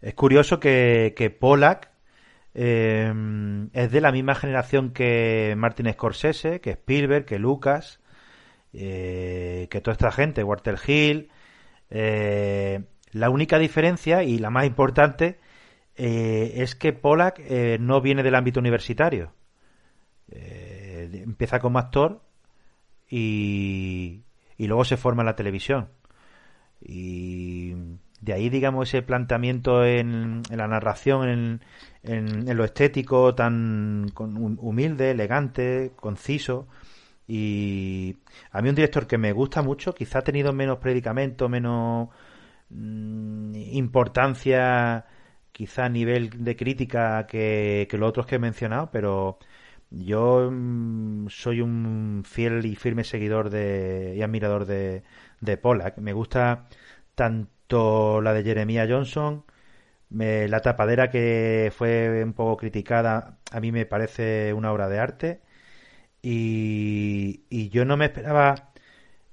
Es curioso que, que Pollack eh, es de la misma generación que Martin Scorsese, que Spielberg, que Lucas, eh, que toda esta gente, Walter Hill. Eh, la única diferencia y la más importante es que Pollack no viene del ámbito universitario. empieza como actor y, y luego se forma en la televisión. Y de ahí, digamos, ese planteamiento en, la narración, en, lo estético, tan humilde, elegante, conciso. Y a mí un director que me gusta mucho, quizá ha tenido menos predicamento, menos mm, importancia, quizá a nivel de crítica que, los otros que he mencionado, pero yo mm, soy un fiel y firme seguidor de, y admirador de, de Pollack. Me gusta tanto la de Jeremiah Johnson, la tapadera que fue un poco criticada, a mí me parece una obra de arte. Y, yo no me esperaba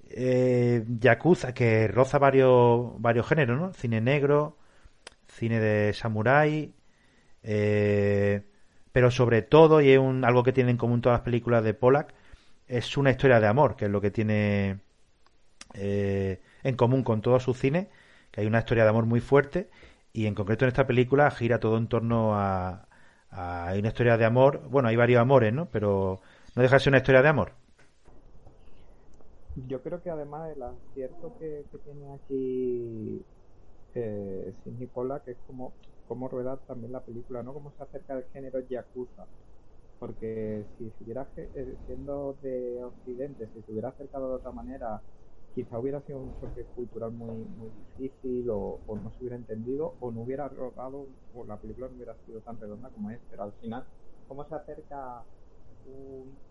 eh, Yakuza, que roza varios, varios géneros, ¿no? Cine negro, cine de samurái, eh, pero sobre todo, y es un, algo que tienen en común todas las películas de Pollack, es una historia de amor, que es lo que tiene eh, en común con todo su cine que hay una historia de amor muy fuerte y en concreto en esta película gira todo en torno a, una historia de amor. Bueno, hay varios amores, ¿no? Pero no deja de ser una historia de amor. Yo creo que además el acierto que, tiene aquí eh, Sidney que es como, como rueda también la película, ¿no? Cómo se acerca del género Yakuza. Porque si estuviera eh, siendo de Occidente, si se acercado de otra manera quizá hubiera sido un choque cultural muy, muy difícil o, no se hubiera entendido o no hubiera rodado o la película no hubiera sido tan redonda como es, pero al final, ¿cómo se acerca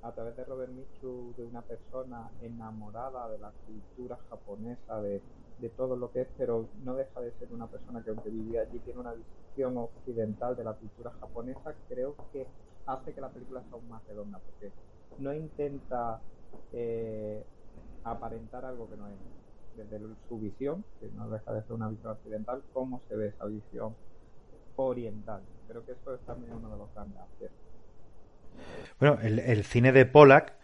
a través de Robert Mitchum de una persona enamorada de la cultura japonesa, de, de todo lo que es, pero no deja de ser una persona que aunque vivía allí tiene una visión occidental de la cultura japonesa, creo que hace que la película sea aún más redonda, porque no intenta eh, aparentar algo que no es. Desde su visión, que no deja de ser una visión occidental, cómo se ve esa visión oriental. Creo que eso es también uno de los grandes aciertos. Bueno, el, cine de Pollack,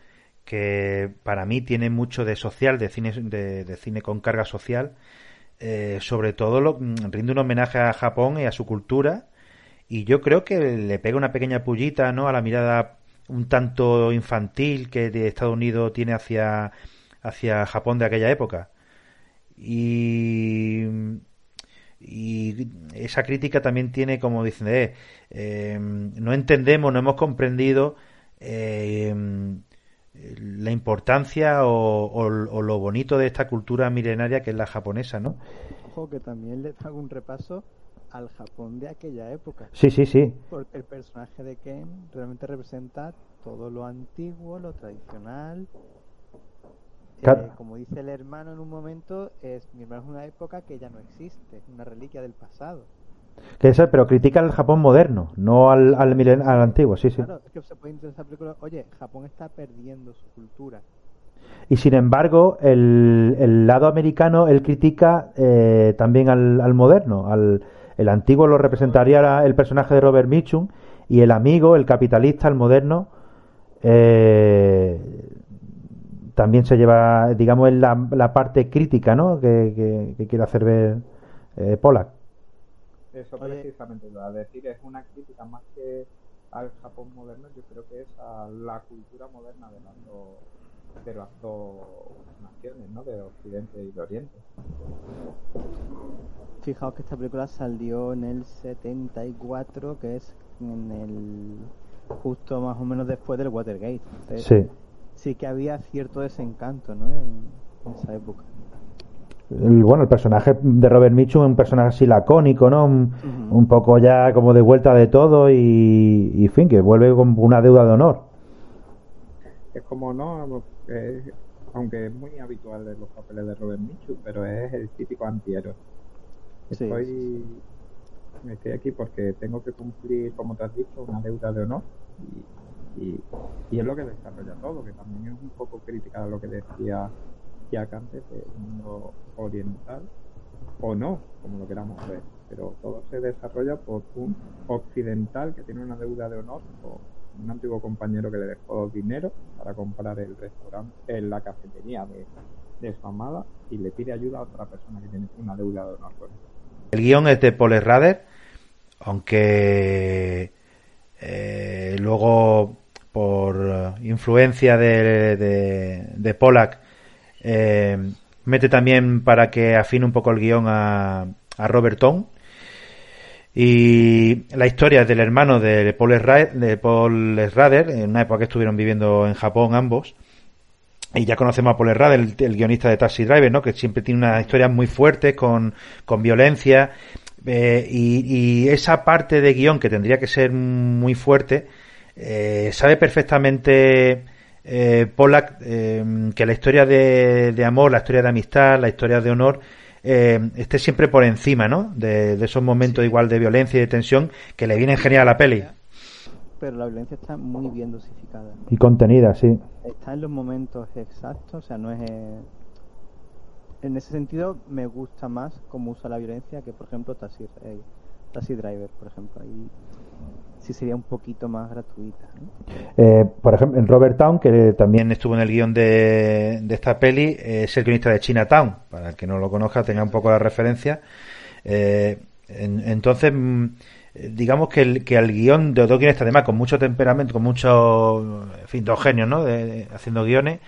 que para mí tiene mucho de social, de cine, de, cine con carga social, eh, sobre todo lo, mm, rinde un homenaje a Japón y a su cultura, y yo creo que le pega una pequeña pullita ¿no? a la mirada un tanto infantil que Estados Unidos tiene hacia hacia Japón de aquella época. Y, y esa crítica también tiene, como dicen, eh, em, no entendemos, no hemos comprendido em, la importancia o, lo bonito de esta cultura milenaria que es la japonesa, ¿no? Ojo, que también le hago un repaso al Japón de aquella época. Sí, sí, sí. Porque el personaje de Ken realmente representa todo lo antiguo, lo tradicional, eh, como dice el hermano en un momento, es mi hermano es una época que ya no existe, una reliquia del pasado. Que pero critica al Japón moderno, no al, al, al antiguo, sí, sí. Claro, es que se puede interesar película, oye, Japón está perdiendo su cultura. Y sin embargo, el, el lado americano, él critica eh, también al, al moderno. Al, el antiguo lo representaría el personaje de Robert Mitchum y el amigo, el capitalista, el moderno, eh, también se lleva, digamos, en la, la parte crítica, ¿no? Que, que, quiere hacer ver eh, Pollack. Eso precisamente lo a decir, es una crítica más que al Japón moderno, yo creo que es a la cultura moderna de las dos, de las dos naciones, ¿no? De Occidente y de Oriente. Fijaos que esta película salió en el 74, que es en el justo más o menos después del Watergate. sí sí que había cierto desencanto ¿no? en, esa época. el, bueno, el personaje de Robert Mitchum es un personaje así lacónico, ¿no? Un, poco ya como de vuelta de todo y, y, fin, que vuelve con una deuda de honor. Es como, ¿no? aunque es muy habitual en los papeles de Robert Mitchum, pero es el típico antihéroe. Estoy, estoy aquí porque tengo que cumplir, como te has dicho, una deuda de honor y, y, es lo que desarrolla todo, que también es un poco crítica a lo que decía Jack antes del mundo oriental, o no, como lo queramos ver, pero todo se desarrolla por un occidental que tiene una deuda de honor con un antiguo compañero que le dejó dinero para comprar el restaurante, en la cafetería de, de su amada y le pide ayuda a otra persona que tiene una deuda de honor con él. El guion es de Paul Rader, aunque eh, luego por influencia de, de, de Pollack eh, mete también para que afine un poco el guion a, a Robert. Y la historia del hermano de Paul, de Paul Schrader, en una época que estuvieron viviendo en Japón ambos. Y ya conocemos a Paul Schrader, el, guionista de Taxi Driver, ¿no? Que siempre tiene una historia muy fuerte con, con violencia. Eh, y, esa parte de guion que tendría que ser muy fuerte, eh, sabe perfectamente eh, Pollack eh, que la historia de, de, amor, la historia de amistad, la historia de honor eh, esté siempre por encima, ¿no? De, esos momentos igual de violencia y de tensión que le vienen genial a la peli. Pero la violencia está muy bien dosificada. Y contenida, sí. Está en los momentos exactos, o sea, no es... En ese sentido, me gusta más cómo usa la violencia que, por ejemplo, Taxi, eh, Taxi Driver, por ejemplo. Ahí sí sería un poquito más gratuita. Eh, por ejemplo, Robert Town, que también estuvo en el guion de, esta peli, es el guionista de Chinatown, para el que no lo conozca, tenga un poco la referencia. Eh, entonces, mm, digamos que, el, que al guion de dos guionistas, además, con mucho temperamento, con mucho, en fin, dos genios, ¿no? De, haciendo guiones,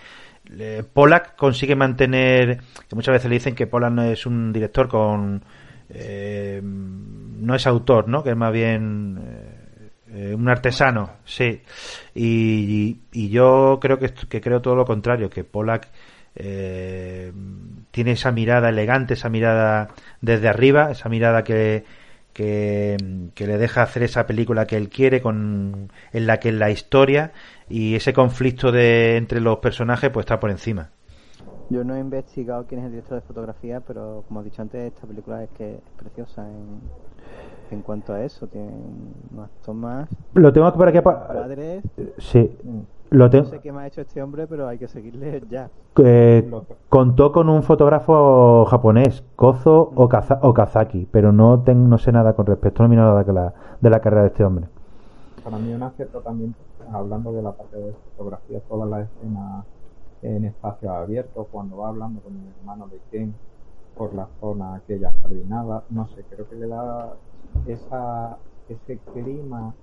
Pollack consigue mantener, que muchas veces le dicen que Pollack no es un director con... Eh, no es autor, ¿no? Que es más bien eh, un artesano, sí. Y, yo creo que, que, creo todo lo contrario, que Pollack eh, tiene esa mirada elegante, esa mirada desde arriba, esa mirada que, que, le deja hacer esa película que él quiere, con, en la que la historia y ese conflicto de, entre los personajes pues está por encima. Yo no he investigado quién es el director de fotografía, pero como he dicho antes, esta película es que es preciosa en, en cuanto a eso, tiene más tomas. Lo tengo por aquí. Padres. Sí. Mm. Lo tengo... No sé qué me ha hecho este hombre, pero hay que seguirle ya. Eh, contó con un fotógrafo japonés, Kozo Okazaki, pero no, tengo, no sé nada con respecto, no miro nada de la, de la carrera de este hombre. Para mí un acierto también, hablando de la parte de fotografía, todas las escenas en espacio abierto, cuando va hablando con el hermano de Ken por la zona aquella jardinada, no sé, creo que le da esa, ese clima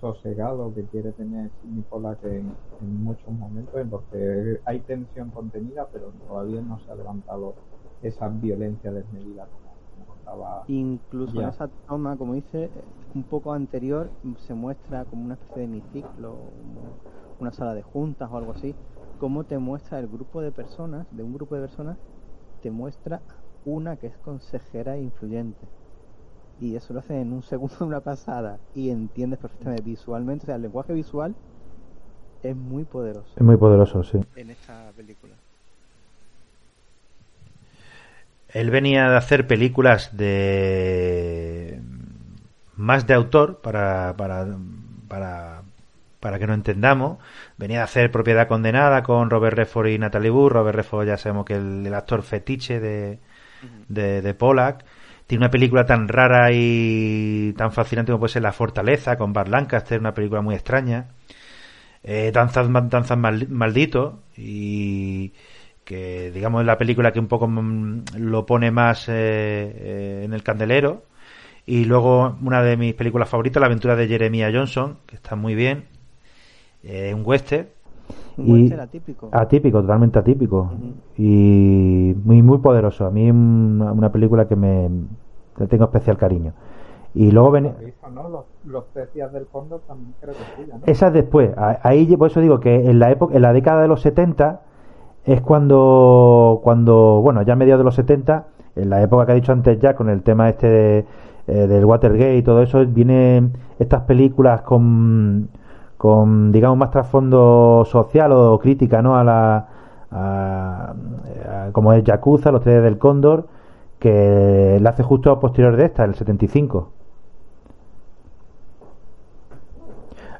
sosegado que quiere tener Nicolás en, en, muchos momentos en los que hay tensión contenida, pero todavía no se ha levantado esa violencia desmedida como, contaba. Incluso en esa toma, como dice, un poco anterior se muestra como una especie de hemiciclo, una sala de juntas o algo así, cómo te muestra el grupo de personas, de un grupo de personas, te muestra una que es consejera e influyente y eso lo hace en un segundo una pasada y entiendes perfectamente visualmente, o sea, el lenguaje visual es muy poderoso. Es muy poderoso, sí. En esta película. Él venía de hacer películas de más de autor para para para para que no entendamos. Venía de hacer Propiedad Condenada con Robert Redford y Natalie Wood. Robert Redford ya sabemos que es el, actor fetiche de, de, de Pollack tiene una película tan rara y tan fascinante como puede ser La Fortaleza con Bart Lancaster, una película muy extraña. Eh, Danzas, Danzas Maldito y que digamos es la película que un poco mm, lo pone más eh, eh, en el candelero. Y luego una de mis películas favoritas, La aventura de Jeremiah Johnson, que está muy bien. un western. Un atípico. Atípico, totalmente atípico. Y muy, muy poderoso. A mí una, una película que me le tengo especial cariño. Y luego ven... Los, los del fondo también creo que Esa es después. Ahí por eso digo que en la época, en la década de los 70 es cuando, cuando, bueno, ya a mediados de los 70, en la época que ha dicho antes ya, con el tema este eh, del Watergate y todo eso, vienen estas películas con, con digamos, más trasfondo social o crítica, ¿no? A la, como es Yakuza, Los Tres del Cóndor, que la hace justo a posterior de esta, el 75.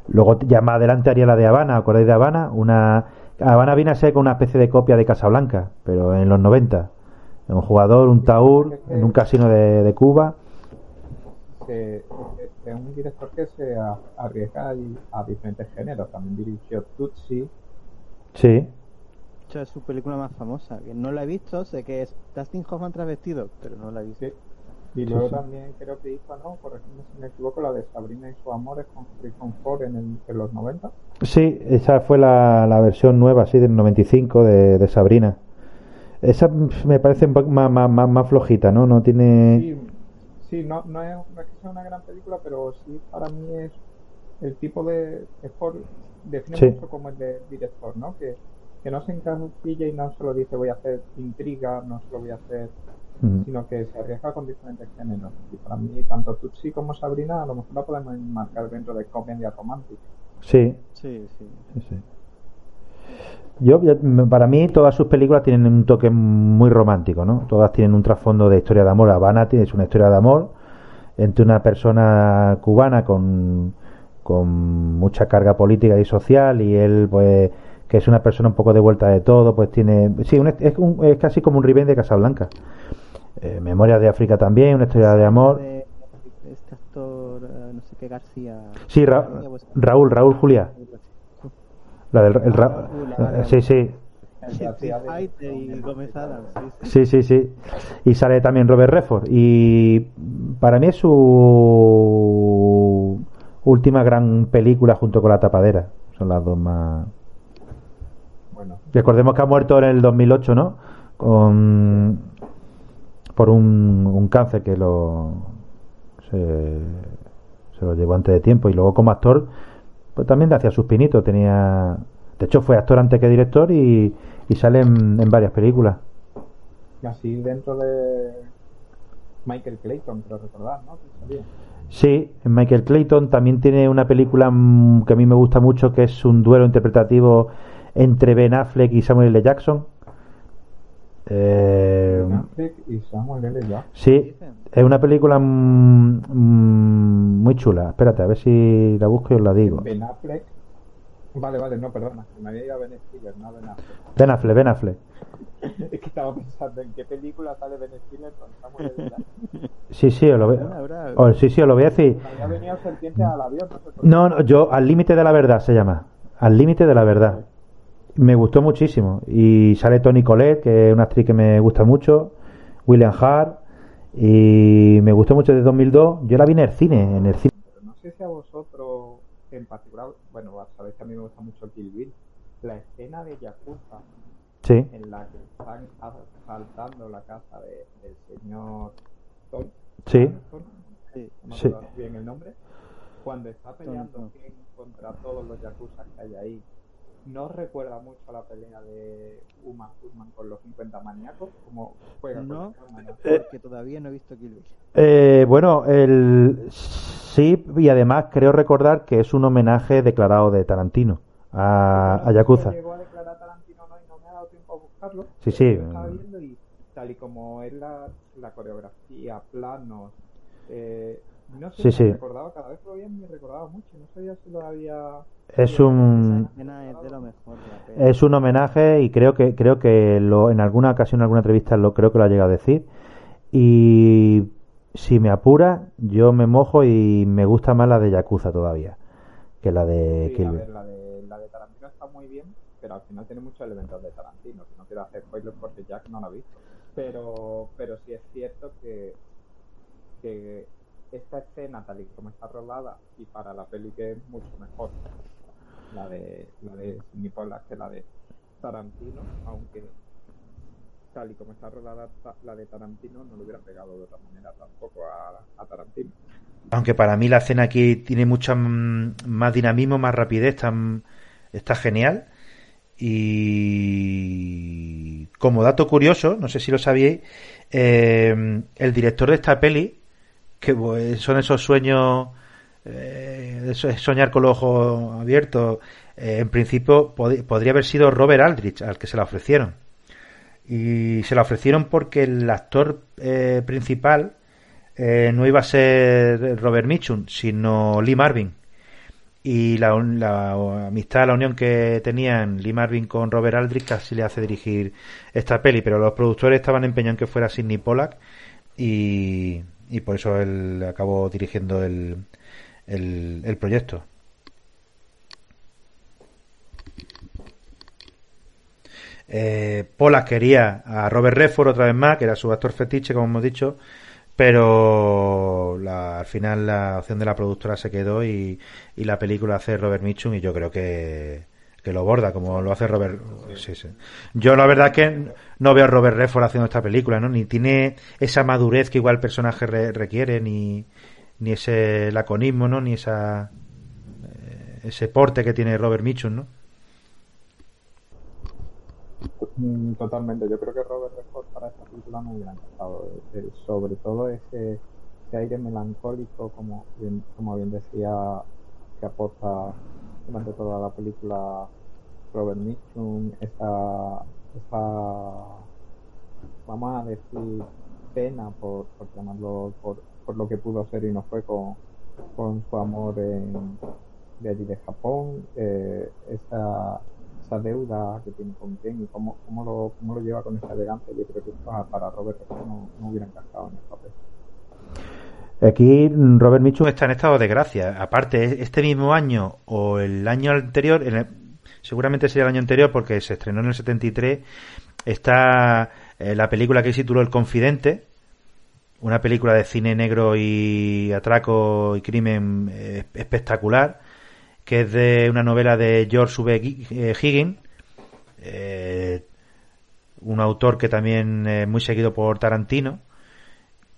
Luego ya más adelante haría la de Habana, ¿acordáis de Habana? Una Habana viene a ser con una especie de copia de Casablanca, pero en los 90. Un jugador, un taur, en un casino de, Cuba. Es un director que se arriesga a, diferentes géneros. También dirigió Tutsi. Sí. Es su película más famosa. no la he visto, sé que es Dustin Hoffman travestido, pero no la he visto. Y luego también creo que hizo, ¿no? Por ejemplo, si me equivoco, la de Sabrina y su amor con Harrison Ford en, en, los 90. Sí, esa fue la, la versión nueva, sí, del 95 de, de Sabrina. Esa me parece más, más, más, flojita, ¿no? No tiene... Sí, sí no, no, es, no, es, que sea una gran película, pero sí para mí es el tipo de... Ford define mucho como el de director, ¿no? Que, que no se encasilla y no solo dice voy a hacer intriga, no solo voy a hacer sino que se arriesga con diferentes géneros. Y para mí, tanto Tutsi como Sabrina, a lo mejor la podemos marcar dentro de comedia romántica. Sí. Sí, sí. sí, Yo, para mí, todas sus películas tienen un toque muy romántico, ¿no? Todas tienen un trasfondo de historia de amor. Habana es una historia de amor entre una persona cubana con, con mucha carga política y social y él, pues, que es una persona un poco de vuelta de todo, pues tiene... Sí, es, es casi como un Riven de Casablanca. Eh, Memorias de África también, una historia de amor. este actor, eh, no sé qué García. Sí, Raúl, Raúl Juliá. La del el eh, sí, sí. Sí, sí, sí. Y sale también Robert Redford. Y para mí es su última gran película junto con La Tapadera. Son las dos más. Bueno. Recordemos que ha muerto en el 2008, ¿no? Con por un, un cáncer que lo se, lo llevó antes de tiempo y luego como actor pues también hacía sus pinitos tenía de hecho fue actor antes que director y, y sale en, varias películas y así dentro de Michael Clayton creo recordar ¿no? Sí, Michael Clayton también tiene una película mm, que a mí me gusta mucho que es un duelo interpretativo entre Ben Affleck y Samuel L. Jackson eh, sí, es una película muy chula. Espérate, a ver si la busco y os la digo. Ben Affleck. Vale, vale, no, perdona. Me había ido a Ben Stiller, no Ben Affleck. Ben Affleck, Ben Affleck. es que estaba pensando en qué película sale Ben Stiller con Samuel Sí, sí, os lo voy, oh, sí, sí, os lo voy a decir. Había venido serpiente al avión. No, no, yo, al límite de la verdad se llama. Al límite de la verdad me gustó muchísimo. Y sale Tony Collette, que es una actriz que me gusta mucho, William Hart, y me gustó mucho de 2002. Yo la vi en el cine, en el cine. no sé si a vosotros en particular, bueno, sabéis que a mí me gusta mucho Kill Bill, la escena de Yakuza, sí. en la que están asaltando la casa de, del señor Tom. Sí. sí. No bien el nombre. Cuando está peleando contra todos los Yakuza que hay ahí no recuerda mucho a la pelea de Uma Thurman con los 50 maníacos, como juega no, porque todavía no he visto Kill Bill. Eh, bueno, el sí, y además creo recordar que es un homenaje declarado de Tarantino a, a Yakuza. Llegó a declarar Tarantino no, y no me ha dado tiempo a buscarlo. Sí, sí. Estaba viendo y tal y como es la, la coreografía, planos, eh, no sé sí, sí. recordaba, cada vez que lo veía me recordaba mucho, no sabía si lo había es un es un homenaje y creo que creo que lo, en alguna ocasión en alguna entrevista lo creo que lo ha llegado a decir. Y si me apura yo me mojo y me gusta más la de Yakuza todavía que la de sí, la de, la de Tarantino está muy bien pero al final tiene muchos elementos de Tarantino. No quiero hacer spoilers porque Jack no lo ha visto. Pero pero sí es cierto que que esta escena tal y como está rodada y para la peli que es mucho mejor la de la de que la de Tarantino, aunque tal y como está rodada la de Tarantino no le hubiera pegado de otra manera tampoco a, Tarantino. Aunque para mí la escena aquí tiene mucho más dinamismo, más rapidez, está, está genial. Y como dato curioso, no sé si lo sabíais, eh, el director de esta peli, que pues, son esos sueños, eh, soñar con los ojos abiertos, eh, en principio podría haber sido Robert Aldrich al que se la ofrecieron. Y se la ofrecieron porque el actor principal no iba a ser Robert Mitchum, sino Lee Marvin. Y la, amistad, la unión que tenían Lee Marvin con Robert Aldrich casi le hace dirigir esta peli, pero los productores estaban empeñados en que fuera Sidney Pollack y, por eso él acabó dirigiendo el, el, proyecto. Eh, Pollack quería a Robert Redford otra vez más, que era su actor fetiche, como hemos dicho, pero al final la opción de la productora se quedó y, la película hace Robert Mitchum y yo creo que, lo borda como lo hace Robert sí, sí. yo la verdad que no veo a Robert Redford haciendo esta película no ni tiene esa madurez que igual el personaje requiere ni, ni ese laconismo no ni esa eh, ese porte que tiene Robert Mitchum no Mm, totalmente, yo creo que Robert Redford para esta película me hubiera encantado, eh, eh, sobre todo ese, aire melancólico, como bien, como bien decía, que aporta durante toda la película Robert Mitchum, esa, esa vamos a decir, pena por, por llamarlo, por, por lo que pudo ser y no fue con, con su amor en, de allí de Japón, eh, esa esa deuda que tiene con Ken y cómo, cómo, lo, cómo lo lleva con esa elegancia. Yo creo que para, Robert no, no hubiera encajado en el papel. Aquí Robert Mitchum está en estado de gracia. Aparte, este mismo año o el año anterior, seguramente sería el año anterior porque se estrenó en el 73, está eh, la película que tituló El Confidente, una película de cine negro y atraco y crimen eh, espectacular que es de una novela de George V. Eh, Higgins, eh, un autor que también es muy seguido por Tarantino.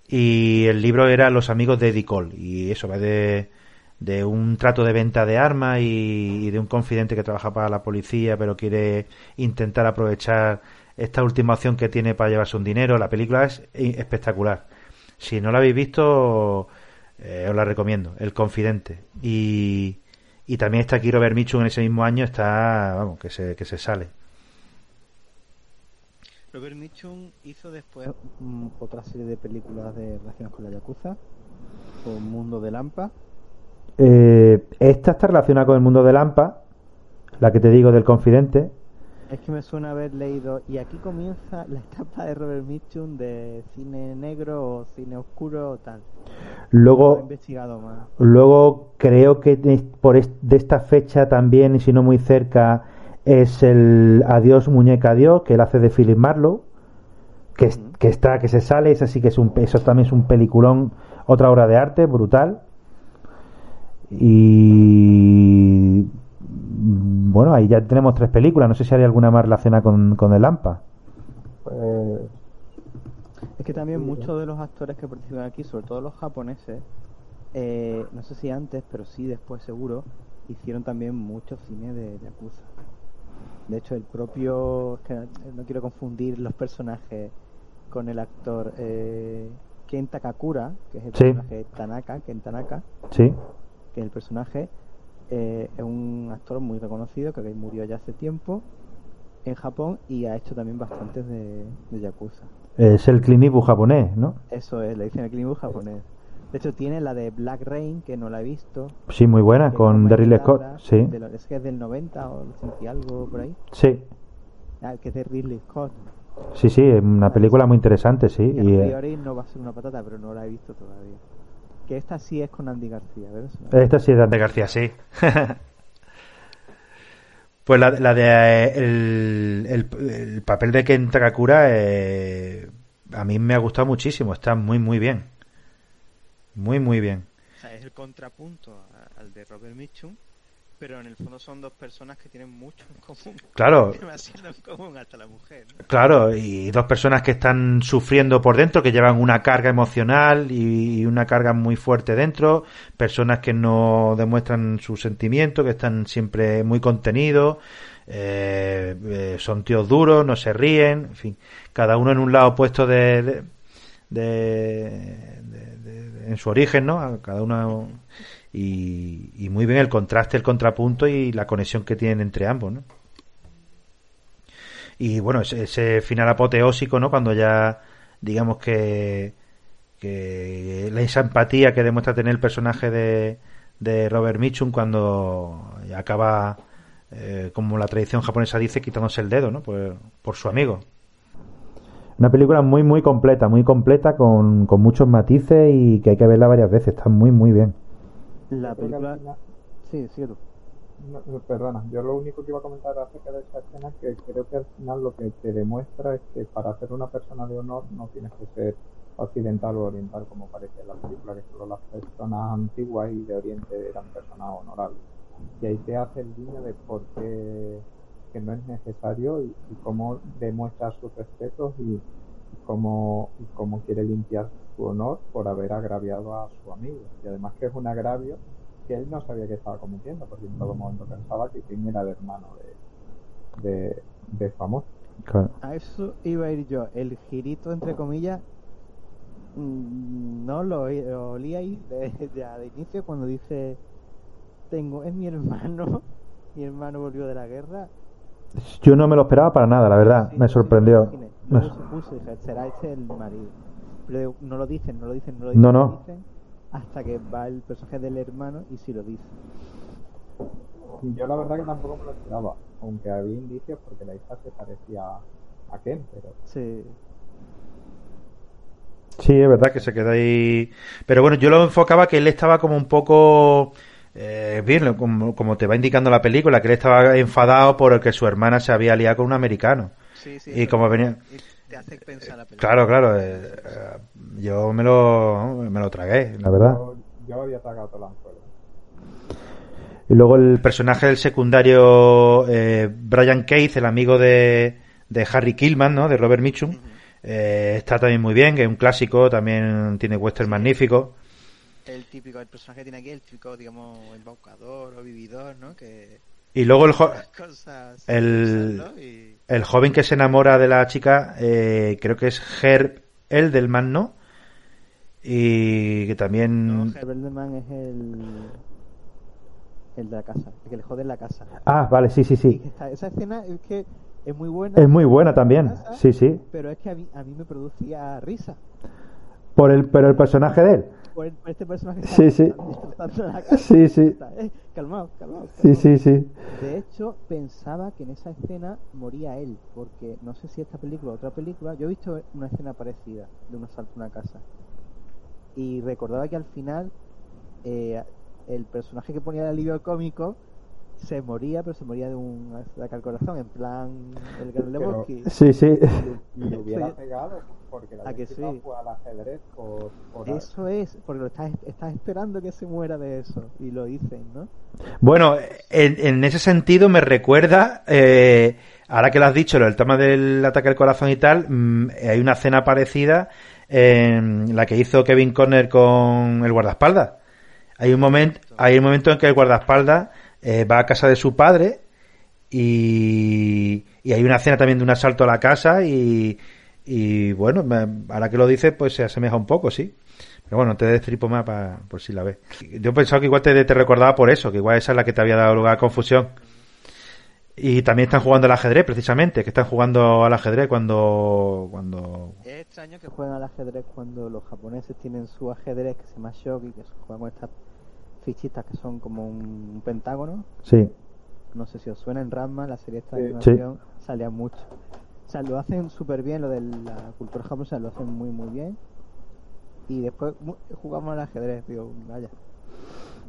Y el libro era Los amigos de Eddie Cole. Y eso va de, de un trato de venta de armas y, de un confidente que trabaja para la policía, pero quiere intentar aprovechar esta última opción que tiene para llevarse un dinero. La película es espectacular. Si no la habéis visto, eh, os la recomiendo. El confidente. Y y también está aquí Robert Mitchum en ese mismo año, está, vamos, que se, que se sale. Robert Mitchum hizo después otra serie de películas de relacionadas con la Yakuza, con Mundo de Lampa. Eh, esta está relacionada con el Mundo de Lampa, la que te digo del Confidente. Es que me suena haber leído, y aquí comienza la etapa de Robert Mitchum de cine negro o cine oscuro o tal. Luego, luego creo que por de esta fecha también, y si no muy cerca, es el Adiós Muñeca Adiós, que él hace de Philip Marlowe, que, que está, que se sale, es así que es un, eso también es un peliculón, otra obra de arte, brutal. Y bueno, ahí ya tenemos tres películas, no sé si hay alguna más relacionada con, con el Lampa. Pues es que también muchos de los actores que participan aquí, sobre todo los japoneses, eh, no sé si antes, pero sí después seguro, hicieron también mucho cine de Yakuza. De hecho, el propio, que no quiero confundir los personajes con el actor eh, Ken Takakura, que es el personaje Tanaka, Ken Tanaka, sí. Que el personaje, eh, es un actor muy reconocido que murió ya hace tiempo en Japón y ha hecho también bastantes de, de Yakuza. Es el Clinibu japonés, ¿no? Eso es, le dicen el Clinibu japonés. De hecho, tiene la de Black Rain, que no la he visto. Sí, muy buena, con Daryl Scott. Sí. es que es del 90 o algo por ahí. Sí. Ah, que es de Ridley Scott. Sí, sí, es una película muy interesante, sí. Y, a eh, priori no va a ser una patata, pero no la he visto todavía. Que esta sí es con Andy García, ¿verdad? Esta sí es de Andy García, sí. Pues la, la de eh, el, papel de Ken Takakura eh, a mí me ha gustado muchísimo, está muy muy bien. Muy muy bien. O sea, es el contrapunto al de Robert Mitchum, pero en el fondo son dos personas que tienen mucho en común. Claro. en común hasta la mujer. Claro, y dos personas que están sufriendo por dentro, que llevan una carga emocional y una carga muy fuerte dentro, personas que no demuestran su sentimiento, que están siempre muy contenidos. eh, son tíos duros, no se ríen, en fin, cada uno en un lado opuesto de, de, en su origen, ¿no? Cada uno y, muy bien el contraste, el contrapunto y la conexión que tienen entre ambos, ¿no? Y bueno, ese, ese final apoteósico, ¿no? Cuando ya digamos que que esa empatía que demuestra tener el personaje de, de Robert Mitchum cuando acaba eh, como la tradición japonesa dice quitándose el dedo ¿no? por, por su amigo una película muy muy completa muy completa con, con muchos matices y que hay que verla varias veces está muy muy bien la película sí sí tú perdona, yo lo único que iba a comentar acerca de esa escena es que creo que al final lo que te demuestra es que para ser una persona de honor no tienes que ser occidental o oriental, como parece en la película, que solo las personas antiguas y de Oriente eran personas honorables. Y ahí se hace el guiño de por qué que no es necesario y, cómo demuestra sus respetos y, cómo, y cómo quiere limpiar su honor por haber agraviado a su amigo. Y además que es un agravio que él no sabía que estaba cometiendo, porque en todo momento pensaba que King era el hermano de, de, de famoso. A eso iba a ir yo, el girito entre comillas Mm, no lo, olí ahí de, de, inicio cuando dice tengo es mi hermano mi hermano volvió de la guerra. Yo no me lo esperaba para nada la verdad. Me sorprendió. no dije, será este el marido pero no lo dicen no lo dicen no lo dicen, no, no. Dicen, hasta que va el personaje del hermano y sí lo dice yo la verdad que tampoco me lo esperaba aunque había indicios porque la hija se parecía a Ken pero sí Sí, es verdad que se queda ahí. Pero bueno, yo lo enfocaba que él estaba como un poco. Eh, bien, como, como, te va indicando la película, que él estaba enfadado por el que su hermana se había liado con un americano. Sí, sí. Y como venía. Te hace pensar la película. Claro, claro. Eh, eh, yo me lo, me lo tragué, la verdad. Yo, yo había tragado todo Y luego el personaje del secundario, eh, Brian Keith, el amigo de, de Harry Killman, ¿no? De Robert Mitchum. Eh, está también muy bien, que es un clásico, también tiene western magnífico. El típico, el personaje tiene aquí el típico, digamos, embaucador o vividor, ¿no? Que y luego el, el, el, joven que se enamora de la chica, eh, creo que es Herb Elderman, ¿no? Y que también... No, Herb Elderman es el... El de la casa, el que le jode en la casa. Ah, vale, sí, sí, sí. esa escena es que es muy buena. Es muy buena también, sí, sí. Pero es que a mí, a mí me producía risa. ¿Por el, pero el personaje de él? Por, este personaje sí, sí. La casa, sí, sí. Eh, calmado, calmado, Sí, sí, sí. De hecho, pensaba que en esa escena moría él, porque no sé si esta película o otra película, yo he visto una escena parecida de un asalto a una casa. Y recordaba que al final eh, el personaje que ponía el alivio cómico se moría, pero se moría de un ataque al corazón, en plan el Gran Lebowski. Sí, sí. Y lo hubiera pegado porque la que sí? fue al ajedrez por, Eso es, porque lo estás, estás esperando que se muera de eso y lo dicen, ¿no? Bueno, en, en ese sentido me recuerda, eh, ahora que lo has dicho, el tema del ataque al corazón y tal, mmm, hay una escena parecida en la que hizo Kevin Conner con el guardaespaldas. Hay un momento, hay un momento en que el guardaespaldas eh, va a casa de su padre y, y, hay una escena también de un asalto a la casa y, y bueno, ahora que lo dices, pues se asemeja un poco, sí. Pero bueno, te destripo más para, por si la ves. Yo pensaba que igual te, te, recordaba por eso, que igual esa es la que te había dado lugar a confusión. Y también están jugando al ajedrez, precisamente, que están jugando al ajedrez cuando... cuando... Es extraño que jueguen al ajedrez cuando los japoneses tienen su ajedrez que se llama shogi, que juegan con estas fichitas que son como un pentágono. Sí. No sé si os suena en Ramma, la serie esta de animación, salía mucho. O sea, lo hacen súper bien, lo de la cultura japonesa lo hacen muy, muy bien. Y después jugamos al ajedrez, digo, vaya.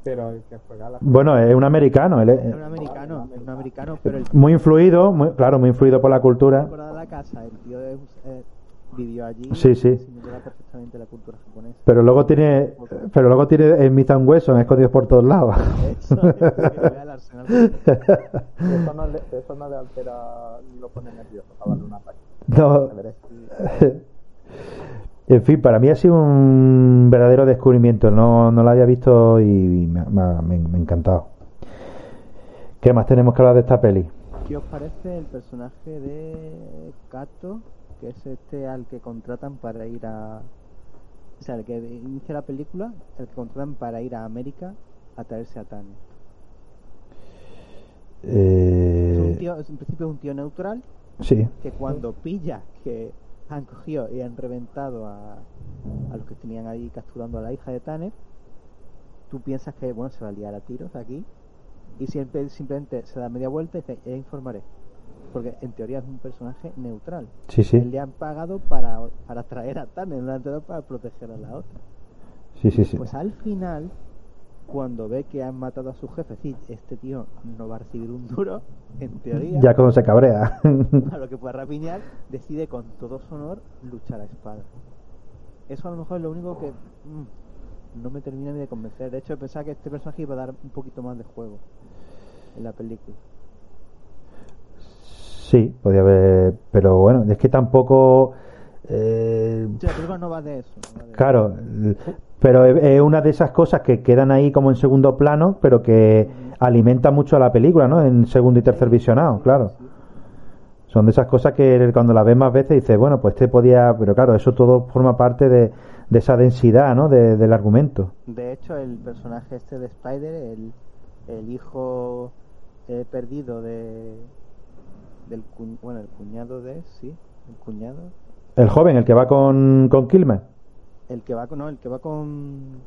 Pero el que juega la... Bueno, es un americano. Él es, un americano, es un americano, pero... Muy influido, muy, claro, muy influido por la cultura. la casa, el tío es, vivió allí sí, sí. perfectamente la cultura japonesa. Pero luego tiene, pero luego tiene el Myth and Wesson escondidos por todos lados. Eso, eso, no le, eso no le altera lo pone nervioso para darle un ataque. No. En fin, para mí ha sido un verdadero descubrimiento. No, no lo había visto y me, me, me, me ha encantado. ¿Qué más tenemos que hablar de esta peli? ¿Qué os parece el personaje de Kato, que es este al que contratan para ir a... O sea, el que inicia la película, el que contratan para ir a América a traerse a Tane. Eh... Es un tío, es, en principio es un tío neutral, Sí. que cuando pilla que han cogido y han reventado a, a los que tenían ahí capturando a la hija de Tanner, tú piensas que bueno se va a liar a tiros aquí y siempre simplemente se da media vuelta y dice, ya informaré. Porque en teoría es un personaje neutral. Sí, sí. Le han pagado para, para traer a Tanner, han para proteger a la otra. Sí, sí, sí. Pues al final, cuando ve que han matado a su jefe, sí, este tío no va a recibir un duro, en teoría, Ya cuando se cabrea. a lo que pueda rapiñar, decide con todo su honor luchar a espada. Eso a lo mejor es lo único que mm, no me termina ni de convencer. De hecho, pensaba que este personaje iba a dar un poquito más de juego en la película. Sí, podía haber. Pero bueno, es que tampoco. eh, O sea, la película no va de eso. no va de- Claro, l- pero es una de esas cosas que quedan ahí como en segundo plano, pero que alimenta mucho a la película, ¿no? En segundo y tercer visionado, claro. Son de esas cosas que cuando las ves más veces dices, bueno, pues este podía, pero claro, eso todo forma parte de, de esa densidad, ¿no? De- del argumento. De hecho, el personaje este de Spider, el, el hijo eh, perdido de del cu- bueno, el cuñado de, sí, el cuñado, El joven, el que va con, con Kilmer. el que va con, no, el que va con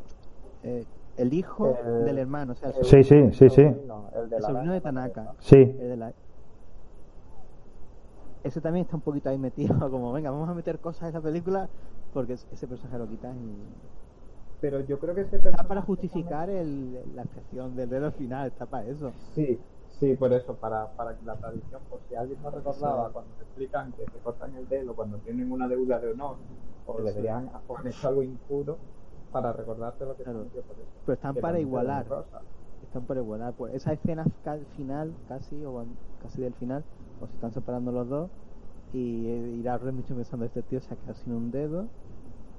eh, el hijo El- del hermano, o sea, el, Sí, sí, sí, sí. No, el de el la sobrino de. Tanaka. Sí. el de la- Ese también está un poquito ahí metido, como venga, vamos a meter cosas a esa película porque es- ese personaje lo quitan y Pero yo creo que ese está para justificar el, la actuación del dedo final, está para eso. Sí, sí, por eso, para, para que la tradición, por si alguien no recordaba, cuando te explican que se cortan el dedo cuando tienen una deuda de honor, o deberían o han hecho algo impuro para recordarte lo que Claro. Pero están Que para igualar. están por igualar. Pues esa escena final, casi, o casi del final, pues se están separando los dos. Y irá mucho pensando: este tío se ha quedado sin un dedo.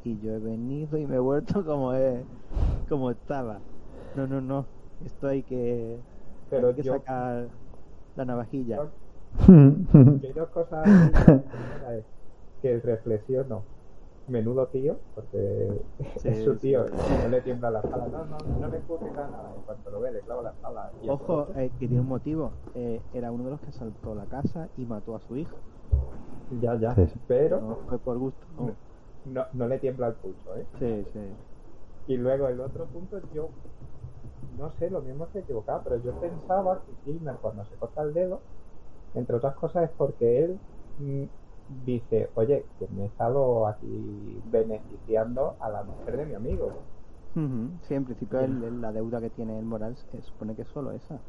Y yo he venido y me he vuelto como, es, como estaba. No, no, no. Esto hay que, Pero hay que yo- sacar la navajilla. Que hay dos cosas. ahí. La primera es que reflexiono. Menudo tío, porque Sí, es su tío, no le tiembla la espalda. No, no, no le ocurrirá nada. En cuanto lo ve, le clava la espalda. Ojo, eh, que tiene un motivo. Eh, era uno de los que asaltó la casa y mató a su hijo. Ya, ya. Sí, sí. Pero No fue por gusto. no. no, no le tiembla el pulso, ¿eh? Sí, sí. Y luego el otro punto, yo no sé, lo mismo se equivocado, pero yo pensaba que Kilmer cuando se corta el dedo, entre otras cosas es porque él mm, dice, oye, que me he estado aquí beneficiando a la mujer de mi amigo. Sí, en principio el- el- la deuda que tiene el Morales se supone que es solo esa.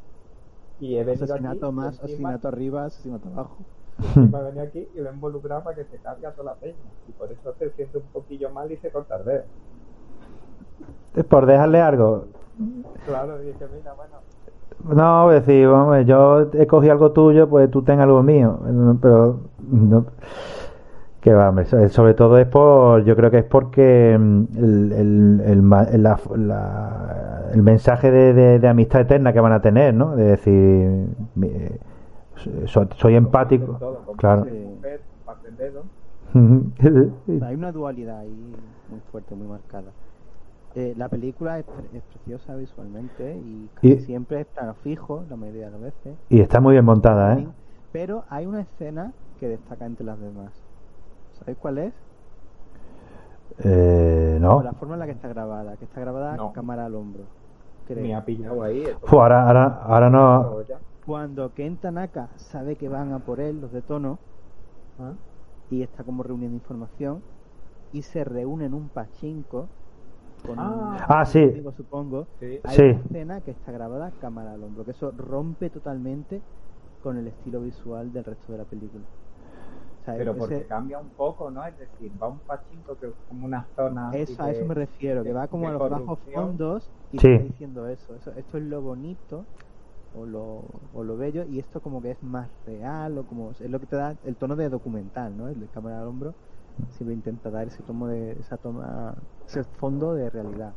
Y he venido Asesinato aquí, más, encima- asesinato arriba, asesinato abajo. encima he venido aquí y lo he involucrado para que se cargue a toda la peña. Y por eso se siente un poquillo mal y se corta el dedo. Es por dejarle algo. Claro, dije, mira, bueno, No, es decir, vamos, yo he cogido algo tuyo, pues tú ten algo mío. Pero, no, que va, hombre, so- sobre todo es por, yo creo que es porque mm, el, el, el, la- la- el mensaje de, de- de amistad eterna que van a tener, ¿no? De decir, eh, so- soy empático, todo, claro. Hay una dualidad ahí muy fuerte, muy marcada. Eh, la película es, pre- es preciosa visualmente y casi Y- siempre es plano fijo, la mayoría de las veces. Y está muy bien montada, ¿eh? Pero hay una escena que destaca entre las demás. ¿Sabéis cuál es? Eh, no. La forma en la que está grabada, que está grabada No. cámara al hombro. creo. Me ha pillado ahí. Fu, ahora, ahora, ahora no. Cuando Ken Tanaka sabe que van a por él, los de tono, ¿Ah? y está como reuniendo información, y se reúne en un pachinko con un Ah. Ah, sí. amigo, supongo. Sí. Hay Sí. una escena que está grabada cámara al hombro, que eso rompe totalmente con el estilo visual del resto de la película. O sea, Pero ese- porque cambia un poco, ¿no? Es decir, va un pachinko que es como una zona. eso, a eso me refiero, que va como a los bajos fondos y Sí. está diciendo eso. eso. Esto es lo bonito o lo, o lo bello y esto como que es más real o como es lo que te da el tono de documental, ¿no? El de cámara al hombro siempre intenta dar ese tono de esa toma, ese fondo de realidad.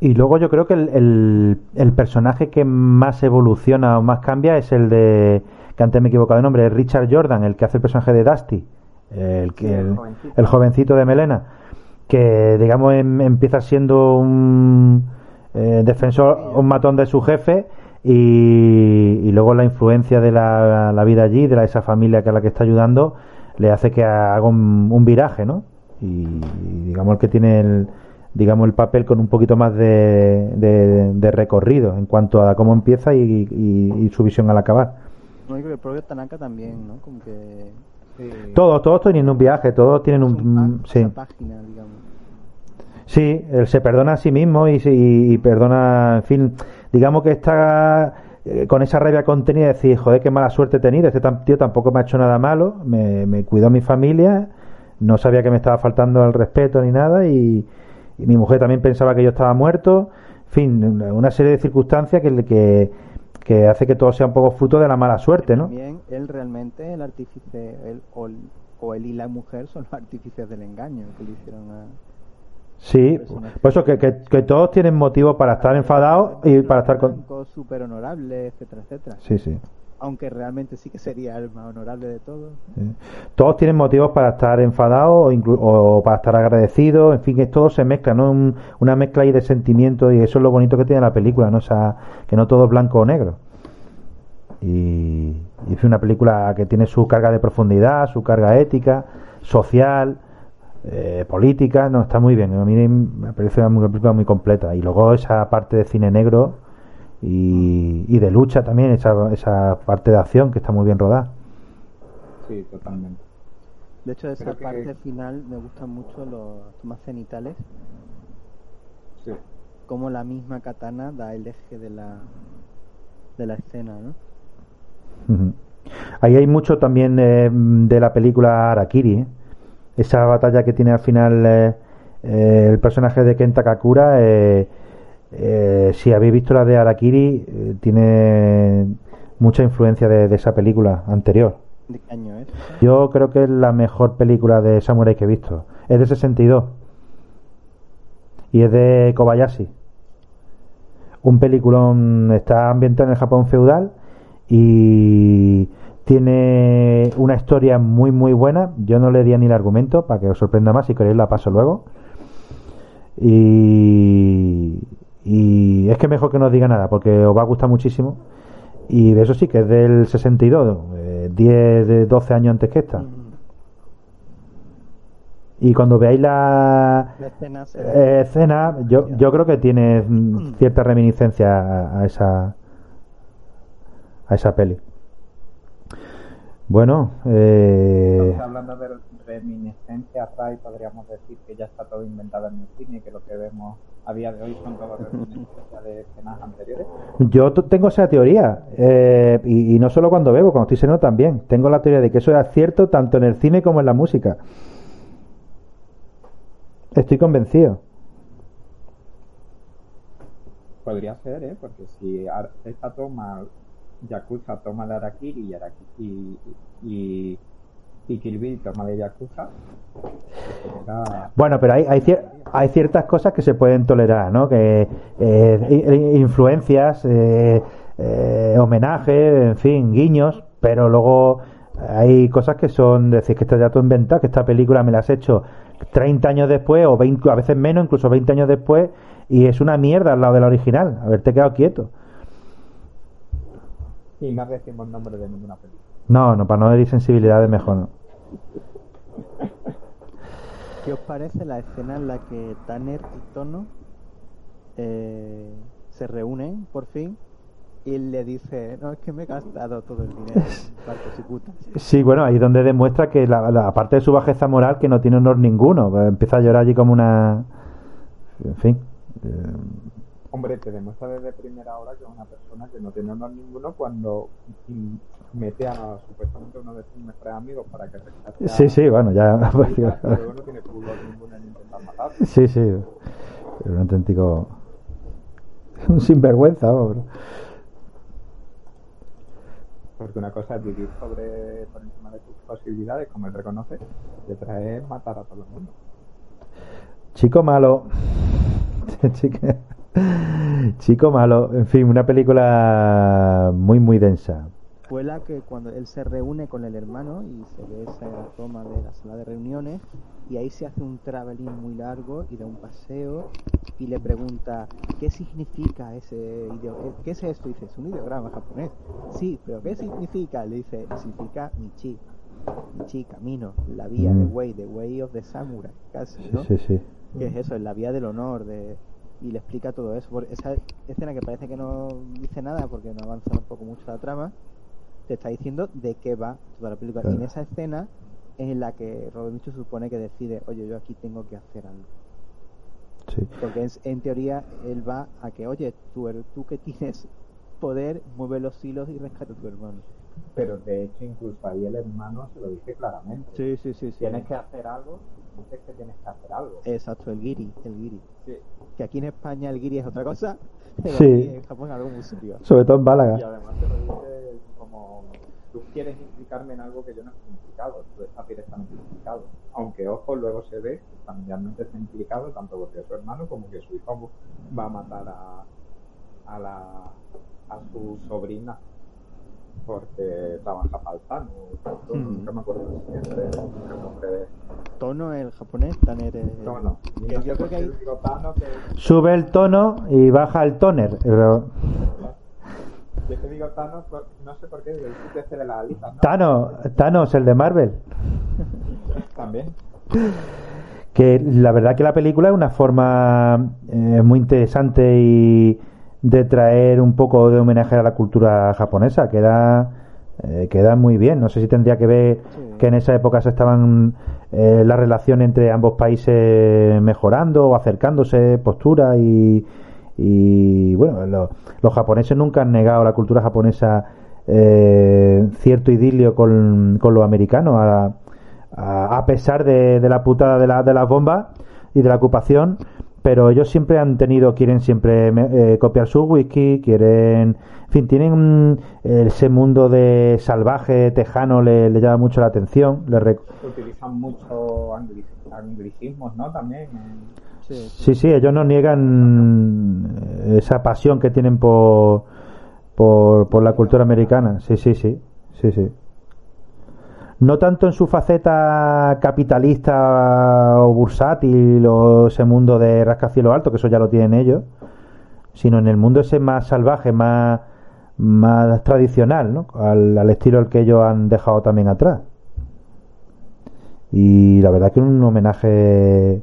Y luego yo creo que el, el, personaje que más evoluciona o más cambia es el de, que antes me he equivocado de nombre, es Richard Jordan, el que hace el personaje de Dusty, el, que, el, jovencito. de Melena, que digamos em, empieza siendo un eh, defensor, un matón de su jefe y, luego la influencia de la, la, vida allí, de la, esa familia que a la que está ayudando, le hace que haga un, viraje, ¿no? Y, digamos que tiene el, digamos el papel con un poquito más de, de, recorrido en cuanto a cómo empieza y, su visión al acabar. No, que el propio Tanaka también, ¿no? Como que... Todos, todos tienen un viaje, todos tienen un... sí. Página, digamos. Sí, él se perdona a sí mismo y, y, perdona, en fin, digamos que está eh, con esa rabia contenida, decir, joder, qué mala suerte he tenido, este tío tampoco me ha hecho nada malo, me, me cuidó a mi familia, no sabía que me estaba faltando el respeto ni nada y, mi mujer también pensaba que yo estaba muerto, en fin, una serie de circunstancias que, que, que hace que todo sea un poco fruto de la mala suerte, ¿no? También él realmente, el artífice, él, o, o él y la mujer son los artífices del engaño que le hicieron a Sí, por eso que, que, todos tienen motivos para estar enfadados y para estar con... súper honorable, etcétera, etcétera. Sí, sí. Aunque realmente sí que sería el más honorable de todos. Todos tienen motivos para estar enfadados o, o, para estar agradecidos, en fin, que todo se mezcla, ¿no? una mezcla ahí de sentimientos y eso es lo bonito que tiene la película, ¿no? O sea, que no todo es blanco o negro. Y, y es una película que tiene su carga de profundidad, su carga ética, social, eh, política, no, está muy bien. A mí me parece una película muy completa. Y luego esa parte de cine negro y, de lucha también, esa, esa parte de acción que está muy bien rodada. Sí, totalmente. De hecho, esa parte final me gustan mucho los tomas cenitales. Sí. Como la misma katana da el eje de la, de la escena, ¿no? Ahí hay mucho también eh, de la película Arakiri, ¿eh? Esa batalla que tiene al final eh, eh, el personaje de Kenta Kakura, eh, si habéis visto la de Arakiri, tiene mucha influencia de, esa película anterior. ¿De qué año es? Yo creo que es la mejor película de Samurai que he visto. Es de 62. Y es de Kobayashi. Un peliculón está ambientado en el Japón feudal y tiene una historia muy muy buena. Yo no le di ni el argumento para que os sorprenda más. Si queréis la paso luego. Y, y es que mejor que no os diga nada porque os va a gustar muchísimo. Y eso sí que es del 62, eh, 10, de 12 años antes que esta. Y cuando veáis la, eh, escena, yo, yo creo que tiene cierta reminiscencia a, a esa a esa peli. Bueno, eh... hablando de reminiscencia, Ray, podríamos decir que ya está todo inventado en el cine y que lo que vemos a día de hoy son todas reminiscencias de escenas anteriores. Yo tengo esa teoría, eh, y, no solo cuando bebo, cuando estoy seno también. Tengo la teoría de que eso es cierto tanto en el cine como en la música. Estoy convencido. Podría ser, ¿eh? Porque si esta toma Yakuza toma de Arakiri y, y, y, Kill toma de Yakuza. Bueno, pero hay, hay, hay, ciertas cosas que se pueden tolerar, ¿no? Que eh, influencias, eh, eh, homenajes, en fin, guiños, pero luego hay cosas que son, decir, que esto ya todo inventado, que esta película me la has hecho 30 años después, o 20, a veces menos, incluso 20 años después, y es una mierda al lado de la original, haberte quedado quieto. Y no decimos nombre de ninguna película. No, no, para no herir sensibilidades mejor no. ¿Qué os parece la escena en la que Tanner y Tono eh, se reúnen por fin y él le dice, no, es que me he gastado todo el dinero en Sí, bueno, ahí donde demuestra que la, la, aparte de su bajeza moral, que no tiene honor ninguno, pues empieza a llorar allí como una... En fin. Eh, Hombre, te demuestra desde primera hora que es una persona que no tiene honor ninguno cuando mete a supuestamente uno de sus mejores amigos para que rescate Sí, sí, bueno, ya. no tiene culo ninguno en intentar matar. Sí, sí. Es un auténtico. Un sinvergüenza, vamos. Porque una cosa es vivir sobre por encima de tus posibilidades, como él reconoce, y otra es matar a todo el mundo. Chico malo. Chico. Chico malo, en fin, una película muy, muy densa. Fue la que cuando él se reúne con el hermano y se ve esa toma de la sala de reuniones y ahí se hace un traveling muy largo y da un paseo y le pregunta ¿qué significa ese ideograma? ¿Qué es esto? Y dice, es un ideograma japonés. Sí, pero ¿qué significa? Le dice, significa Michi. Michi, camino, la vía, de way, the way of the samurai, casi, ¿no? Sí, sí. ¿Qué es eso? Es la vía del honor, de y le explica todo eso. Por esa escena que parece que no dice nada porque no avanza un poco mucho la trama, te está diciendo de qué va toda la película. Y en esa escena es en la que Robert Mitchum supone que decide, oye, yo aquí tengo que hacer algo. Sí. Porque en teoría él va a que, oye, tú, tú que tienes poder, mueve los hilos y rescata a tu hermano. Pero de hecho, incluso ahí el hermano se lo dice claramente. Sí, sí, sí. sí. Tienes que hacer algo, dices que tienes que hacer algo. Exacto, el guiri, el guiri. Sí. Que aquí en España el guiri es otra cosa, pero Sí. aquí en Japón es algo muy serio. Sobre todo en Málaga. Y además te lo dice como tú quieres implicarme en algo que yo no estoy implicado, tú estás directamente implicado. Aunque ojo, luego se ve que familiarmente está implicado tanto porque su hermano como que su hijo va a matar a, a la a su sobrina porque trabaja para el Tano, Mm. nunca me acuerdo siguiente el nombre de Tono el japonés, Tanner el... Tono. Que no yo creo que hay... digo Tano, que Sube el tono y baja el toner. Pero... yo te digo Thanos, por- no sé por qué, el sitio este de las alitas, ¿no? Thanos, Thanos, el de Marvel. También. que la verdad que la película es una forma eh, muy interesante y de traer un poco de homenaje a la cultura japonesa queda eh, queda muy bien no sé si tendría que ver Sí. que en esa época se estaban eh, la relación entre ambos países mejorando o acercándose postura y y bueno lo- los japoneses nunca han negado la cultura japonesa eh, cierto idilio con, con los americanos a, a, a pesar de, de la putada de, la, de las bombas y de la ocupación, pero ellos siempre han tenido, quieren siempre eh, copiar su whisky, quieren, en fin, tienen mm, ese mundo de salvaje, tejano, le, le llama mucho la atención. Le rec- Utilizan mucho angli- anglicismos, ¿no? También. Sí, sí. sí, sí, ellos no niegan eh, esa pasión que tienen por, por, por la cultura americana. Sí, sí, sí, sí, sí. No tanto en su faceta capitalista o bursátil o ese mundo de rascacielos alto, que eso ya lo tienen ellos, sino en el mundo ese más salvaje, más, más tradicional, ¿no? al, estilo que ellos han dejado también atrás. Y la verdad que un homenaje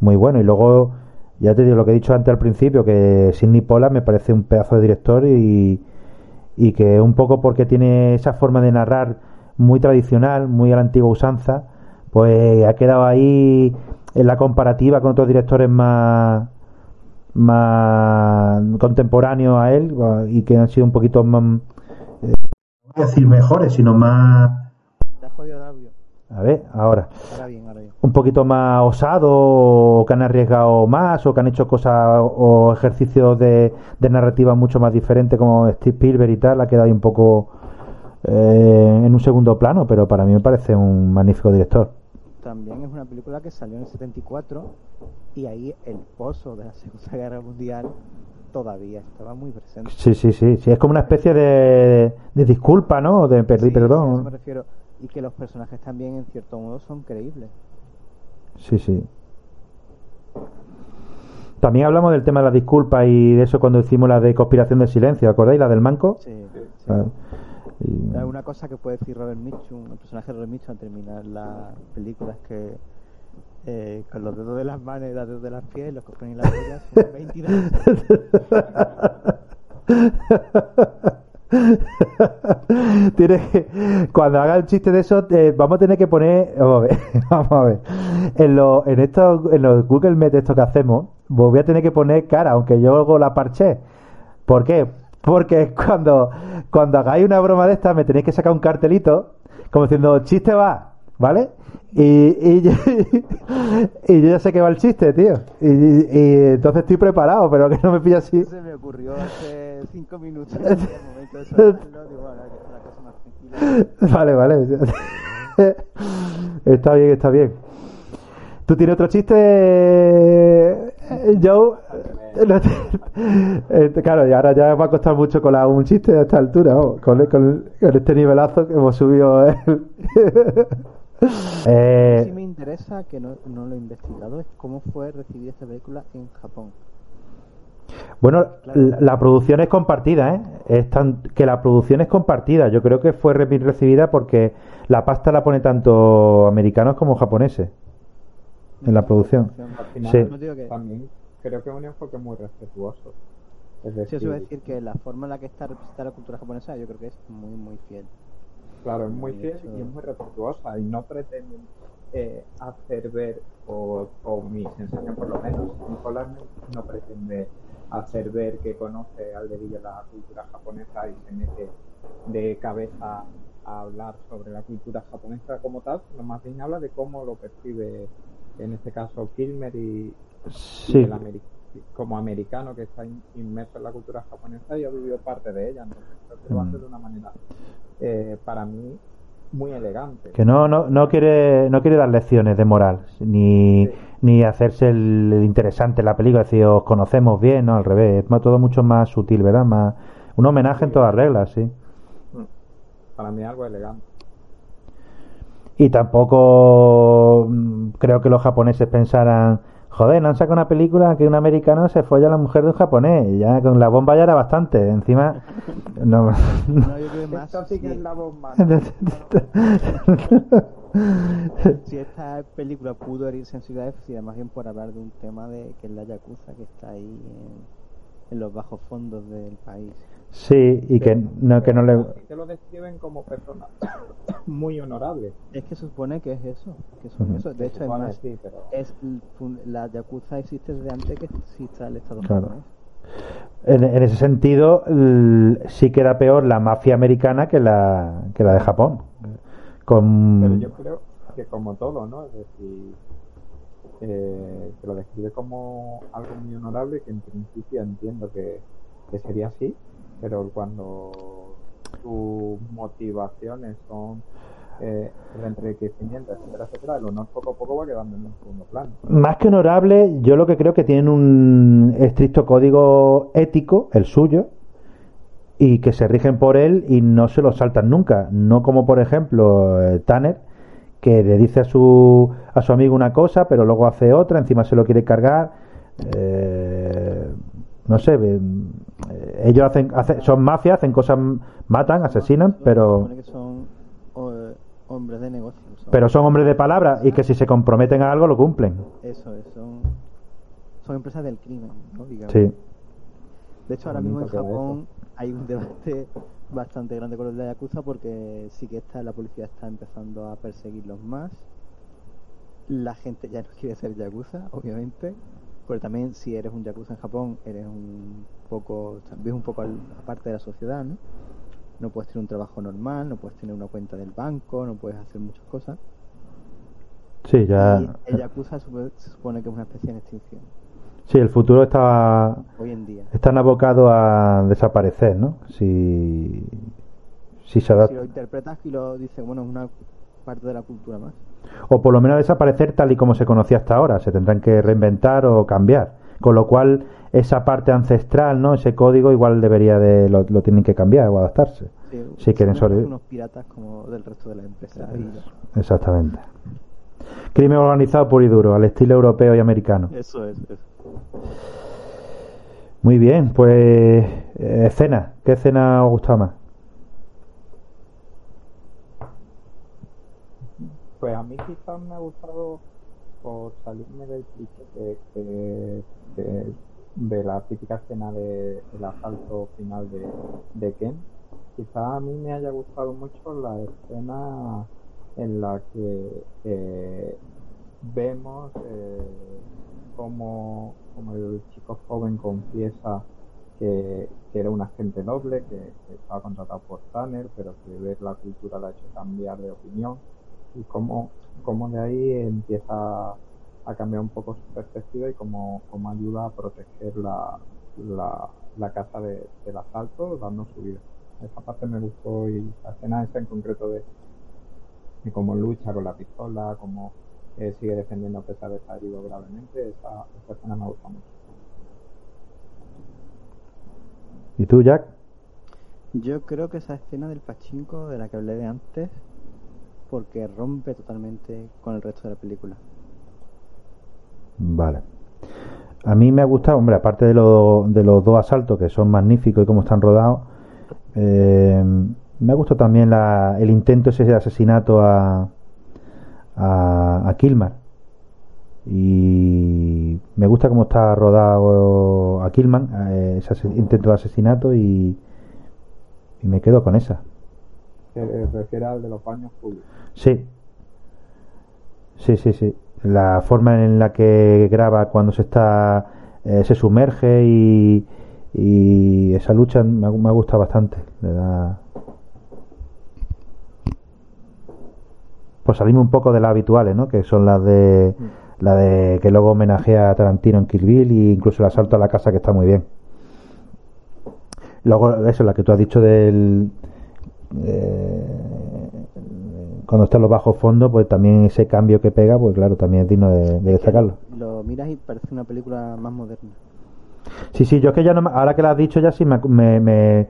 muy bueno. Y luego, ya te digo lo que he dicho antes al principio, que Sidney Pollack me parece un pedazo de director y, y que un poco porque tiene esa forma de narrar muy tradicional, muy a la antigua usanza, pues ha quedado ahí en la comparativa con otros directores más más contemporáneos a él y que han sido un poquito más eh, no voy a decir mejores sino más a ver ahora Ahora bien, ahora bien. un poquito más osado o que han arriesgado más o que han hecho cosas o ejercicios de, de narrativa mucho más diferentes como Steve Spielberg y tal ha quedado ahí un poco eh, en un segundo plano pero para mí me parece un magnífico director También es una película que salió en el 74 y ahí el pozo de la Segunda Guerra Mundial todavía estaba muy presente. sí sí sí sí es como una especie de, de disculpa no de pedir Sí, sí, a eso perdón me refiero. Y que los personajes también, en cierto modo, son creíbles. sí sí también hablamos del tema de la disculpa y de eso cuando hicimos la de conspiración del silencio ¿acordáis? la del manco Sí, sí. Ah, y- Una cosa que puede decir Robert Mitchum, el personaje de Robert Mitchum al terminar la película es que eh, con los dedos de las manos y los dedos de las pies, los cojones y las huellas son 22. Tienes que- cuando haga un chiste de eso, eh, vamos a tener que poner. Vamos a ver. Vamos a ver. En, los en, estos, en los Google Meet, estos que hacemos, voy a tener que poner cara, aunque yo luego la parché. ¿Por qué? Porque cuando, cuando hagáis una broma de esta, me tenéis que sacar un cartelito, como diciendo, chiste va, ¿vale? Y, y, yo, y yo ya sé que va el chiste, tío. Y, y- y entonces estoy preparado, pero que no me pilla así. Se me ocurrió hace 5 minutos. En el momento de soltarlo, digo, bueno, la cosa más tranquila. Vale, vale. está bien, está bien. ¿Tú tienes otro chiste yo. claro, y ahora ya va a costar mucho colar un chiste a esta altura, con, con, este nivelazo que hemos subido. eh, sí me interesa, que no, no lo he investigado, es cómo fue recibida esta película en Japón. Bueno, la, producción es compartida, ¿eh? Es tan, que la producción es compartida. Yo creo que fue recibida porque la pasta la pone tanto americanos como japoneses en la producción. sí. También creo que es un enfoque muy respetuoso. Es decir, sí, eso decir que la forma en la que está representada la cultura japonesa yo creo que es muy, muy fiel. Claro, es muy fiel y es muy respetuosa y no pretenden eh, hacer ver, o, o, mi sensación por lo menos, Nicolás no pretende hacer ver que conoce al dedillo la cultura japonesa y se mete de cabeza a hablar sobre la cultura japonesa como tal, sino más bien habla de cómo lo percibe, en este caso, Kilmer y, como americano que está inmerso en la cultura japonesa y ha vivido parte de ella. Entonces, creo que lo hace mm. de una manera, eh, para mí, muy elegante. Que no, no, no quiere, no quiere dar lecciones de moral, ni, ni hacerse el, interesante la película, decir, os conocemos bien, no, al revés, es todo mucho más sutil, ¿verdad? Más, un homenaje en todas reglas, sí. Mm. Para mí algo elegante. Y tampoco mm, creo que los japoneses pensaran, joder, no han sacado una película que un americano se folla a la mujer de un japonés. Ya con la bomba ya era bastante. Encima. No, no. Esto sí que es la bomba. si esta película pudo herir sensibilidades, si más bien por hablar de un tema de que es la Yakuza que está ahí en, los bajos fondos del país. Sí, y que no, que no le. Que lo describen como persona muy honorable. Es que supone que es eso. Que son eso. De hecho, es, es la Yakuza existe desde antes que exista el Estado claro. En, en, ese sentido, sí queda peor la mafia americana que la, que la de Japón. Pero yo creo que como todo, ¿no? Es decir, eh, que lo describe como algo muy honorable que en principio entiendo que, sería así, pero cuando tus motivaciones son eh, el enriquecimiento, etcétera, etcétera, el honor poco a poco va quedando en un segundo plano. Más que honorable, yo lo que creo que tienen un estricto código ético, el suyo, y que se rigen por él y no se lo saltan nunca. No como, por ejemplo, eh, Tanner, que le dice a su, a su amigo una cosa, pero luego hace otra, encima se lo quiere cargar. Eh, no sé, eh, ellos hacen, son mafias, hacen cosas, matan, asesinan, pero. son hombres de negocio. Pero son hombres de palabra y que si se comprometen a algo lo cumplen. Eso es, son, son empresas del crimen, ¿no? Sí. De hecho, ahora mismo en Japón hay un debate bastante grande con los de Yakuza porque sí que está, la policía está empezando a perseguirlos más. La gente ya no quiere ser Yakuza, obviamente. Pero también si eres un Yakuza en Japón, eres un poco, también un poco aparte de la sociedad, ¿no? No puedes tener un trabajo normal, no puedes tener una cuenta del banco, no puedes hacer muchas cosas. Sí, ya. el Yakuza se supone que es una especie de extinción. Sí, el futuro está. Hoy en día. Están abocados a desaparecer, ¿no? Si. Si, se si lo interpretas y lo dices, bueno, es una parte de la cultura más. O por lo menos desaparecer tal y como se conocía hasta ahora. Se tendrán que reinventar o cambiar. Con lo cual, esa parte ancestral, ¿no? Ese código igual debería de. Lo, tienen que cambiar o adaptarse. Sí, si quieren sobrevivir. unos piratas como del resto de la empresa. Exactamente. Crimen organizado puro y duro, al estilo europeo y americano. Eso es. Eso. Muy bien, pues eh, escena, ¿qué escena os gusta más? Pues a mí quizás me ha gustado por salirme del cliché de, la típica escena del de, asalto final de, de Ken. Quizás a mí me haya gustado mucho la escena en la que eh, vemos eh, como, el chico joven confiesa que, era un agente noble, que, estaba contratado por Tanner, pero que ver la cultura le ha hecho cambiar de opinión y cómo, cómo de ahí empieza a cambiar un poco su perspectiva y cómo, cómo ayuda a proteger la, la, casa del asalto dando su vida. Esa parte me gustó y la escena esa en concreto de, de cómo lucha con la pistola, cómo eh, sigue defendiendo a pesar de estar herido gravemente. Esa, esa escena me gusta mucho. ¿Y tú, Jack? Yo creo que esa escena del pachinko de la que hablé de antes, porque rompe totalmente con el resto de la película. Vale. A mí me ha gustado, hombre, aparte de, lo, de los dos asaltos que son magníficos y cómo están rodados, eh, me ha gustado también la, el intento ese de asesinato a, a, a Kilmar. Y me gusta cómo está rodado a Killman, eh, ese intento de asesinato, y, y me quedo con esa. Se refiere al de los baños públicos. Sí. Sí, sí, sí. La forma en la que graba cuando se está eh, se sumerge y, y esa lucha me, me ha gustado bastante. Le da... Pues salimos un poco de las habituales, ¿no? Que son las de la de que luego homenajea a Tarantino en Kill Bill e incluso el asalto a la casa que está muy bien. Luego eso, la que tú has dicho del cuando está en los bajos fondos, pues también ese cambio que pega, pues claro, también es digno de, de destacarlo. Lo miras y parece una película más moderna. Sí, sí, yo es que ya no, me- ahora que la has dicho ya sí me, me, me-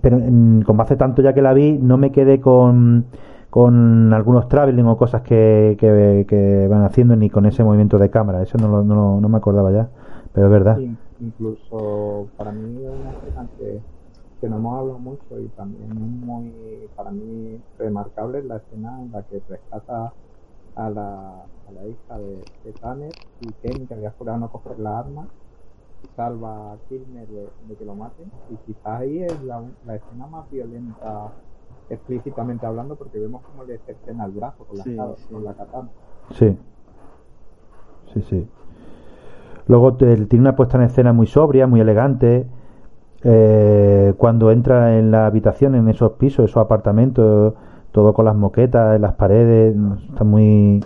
pero mm, como hace tanto ya que la vi, no me quedé con, con algunos traveling o cosas que, que, que van haciendo ni con ese movimiento de cámara, eso no, lo- no, lo- no me acordaba ya, pero es verdad. In- incluso para mí es una que, que no hemos hablado mucho y también es muy, para mí, remarcable es la escena en la que rescata a la, a la hija de, de Tanner y Ken, que había jurado no coger la arma, salva a Kilmer de, de que lo maten y quizás ahí es la, la escena más violenta explícitamente hablando porque vemos cómo le cercena el brazo con la, Sí, sí. con la katana. Sí. Sí, sí. Luego te- tiene una puesta en escena muy sobria, muy elegante. Eh, cuando entra en la habitación, en esos pisos, esos apartamentos, todo con las moquetas las paredes, está muy.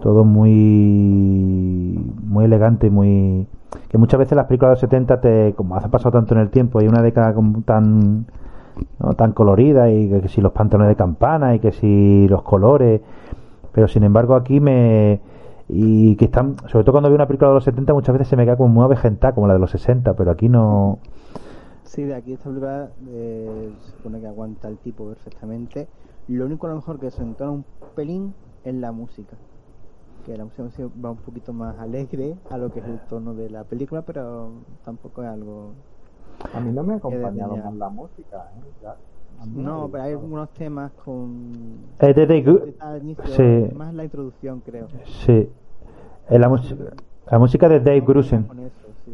Todo muy. Muy elegante, muy. Que muchas veces las películas de los 70, te, como hace pasado tanto en el tiempo, hay una década como tan. ¿no? tan colorida y que, que si los pantalones de campana y que si los colores pero sin embargo aquí me y que están sobre todo cuando veo una película de los 70 muchas veces se me queda como muy avejentada como la de los 60 pero aquí no Sí, de aquí esta película eh, se supone que aguanta el tipo perfectamente. Lo único a lo mejor que se entona un pelín es la música. Que la música va un poquito más alegre a lo que es el tono de la película, pero tampoco es algo... A mí no me ha acompañado más la música, ¿eh? Ya, No, pero hay algunos temas con... Eh, de- de- inicio, sí. Más la introducción, creo. sí la, la música de Dave Grusin Con eso, sí.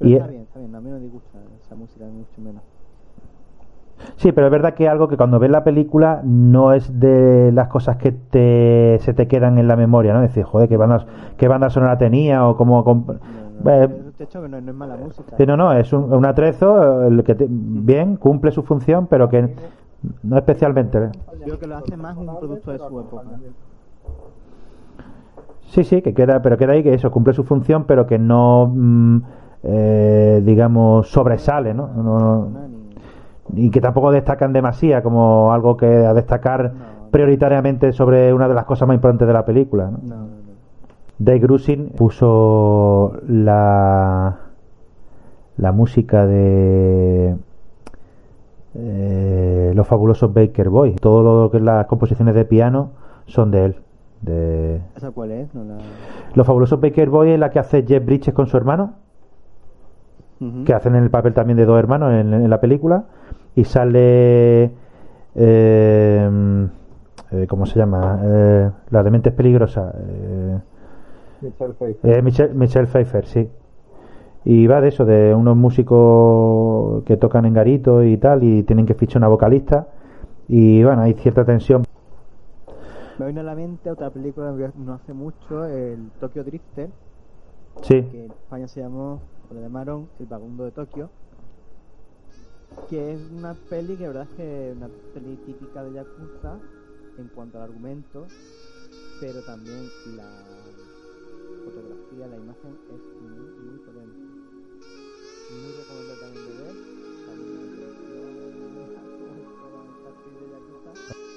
Y- está bien. A mí no me disgusta esa música, ni mucho menos. sí pero es verdad que algo que cuando ves la película no es de las cosas que te, se te quedan en la memoria no decir joder qué banda qué banda sonora tenía o cómo No, no, Eh, no, no es mala música. Sí, no, no, es un, un atrezo el que te- bien cumple su función, pero que no especialmente. ¿eh? Creo que lo hace más un producto de su época. Sí, sí, que queda, pero queda ahí que eso cumple su función, pero que no, mm, eh, digamos, sobresale, ¿no? No- y que tampoco destacan demasiado como algo que a destacar prioritariamente sobre una de las cosas más importantes de la película. Dave Grusin puso la la música de eh, los fabulosos Baker Boys. Todo lo que las composiciones de piano son de él. De ¿Esa cuál es? No la... los fabulosos Baker Boys es la que hace Jeff Bridges con su hermano, Que hacen el papel también de dos hermanos en, en la película y sale eh, eh, ¿cómo se llama? Eh, la de mentes peligrosas. Eh, Michelle Pfeiffer. Eh, Michelle, Michelle Pfeiffer, sí. Y va de eso, de unos músicos que tocan en garito y tal, y tienen que fichar una vocalista. Y bueno, hay cierta tensión. Me viene a la mente otra película que no hace mucho, el Tokyo Drifter, Sí, que en España se llamó, lo llamaron El Vagundo de Tokio, que es una peli que verdad es que una peli típica de Yakuza en cuanto al argumento, pero también la fotografía, la imagen es muy, muy potente. Muy recomendable también de ver, también la de Yakuza.